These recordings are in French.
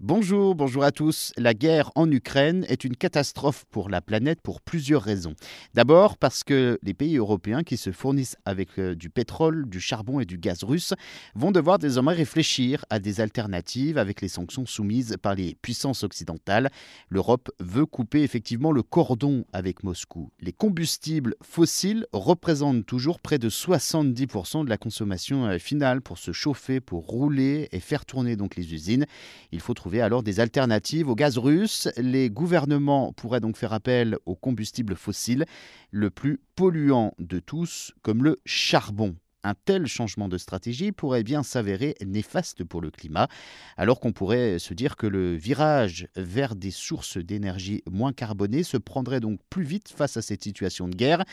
Bonjour, bonjour à tous. La guerre en Ukraine est une catastrophe pour la planète pour plusieurs raisons. D'abord parce que les pays européens qui se fournissent avec euh, du pétrole, du charbon et du gaz russe vont devoir désormais réfléchir à des alternatives avec les sanctions soumises par les puissances occidentales. L'Europe veut couper effectivement le cordon avec Moscou. Les combustibles fossiles représentent toujours près de 70% de la consommation euh, finale pour se chauffer, pour rouler et faire tourner donc les usines. Il faut trouver alors des alternatives au gaz russe. Les gouvernements pourraient donc faire appel aux combustibles fossiles, le plus polluant de tous, comme le charbon. Un tel changement de stratégie pourrait bien s'avérer néfaste pour le climat, alors qu'on pourrait se dire que le virage vers des sources d'énergie moins carbonées se prendrait donc plus vite face à cette situation de guerre. Et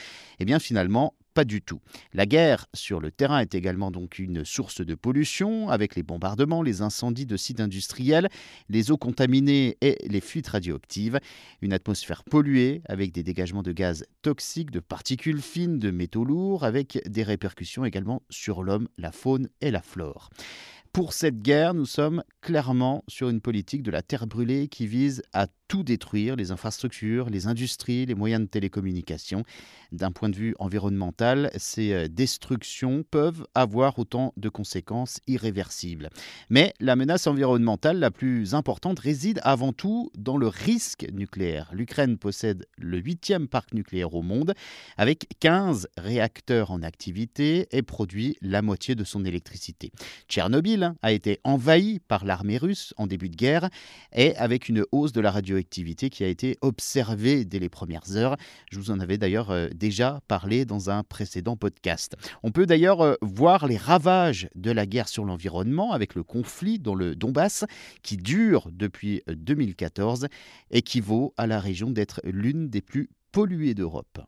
eh bien finalement, pas du tout. La guerre sur le terrain est également donc une source de pollution avec les bombardements, les incendies de sites industriels, les eaux contaminées et les fuites radioactives. Une atmosphère polluée avec des dégagements de gaz toxiques, de particules fines, de métaux lourds, avec des répercussions également sur l'homme, la faune et la flore. Pour cette guerre, nous sommes clairement sur une politique de la terre brûlée qui vise à tout détruire, les infrastructures, les industries, les moyens de télécommunication. D'un point de vue environnemental, ces euh, destructions peuvent avoir autant de conséquences irréversibles. Mais la menace environnementale la plus importante réside avant tout dans le risque nucléaire. L'Ukraine possède le huitième parc nucléaire au monde, avec 15 réacteurs en activité et produit la moitié de son électricité. Tchernobyl a été envahi par l'armée russe en début de guerre et avec une hausse de la radio activité qui a été observée dès les premières heures. Je vous en avais d'ailleurs euh, déjà parlé dans un précédent podcast. On peut d'ailleurs euh, voir les ravages de la guerre sur l'environnement avec le conflit dans le Donbass qui dure depuis 2014 et qui vaut à la région d'être l'une des plus polluées d'Europe.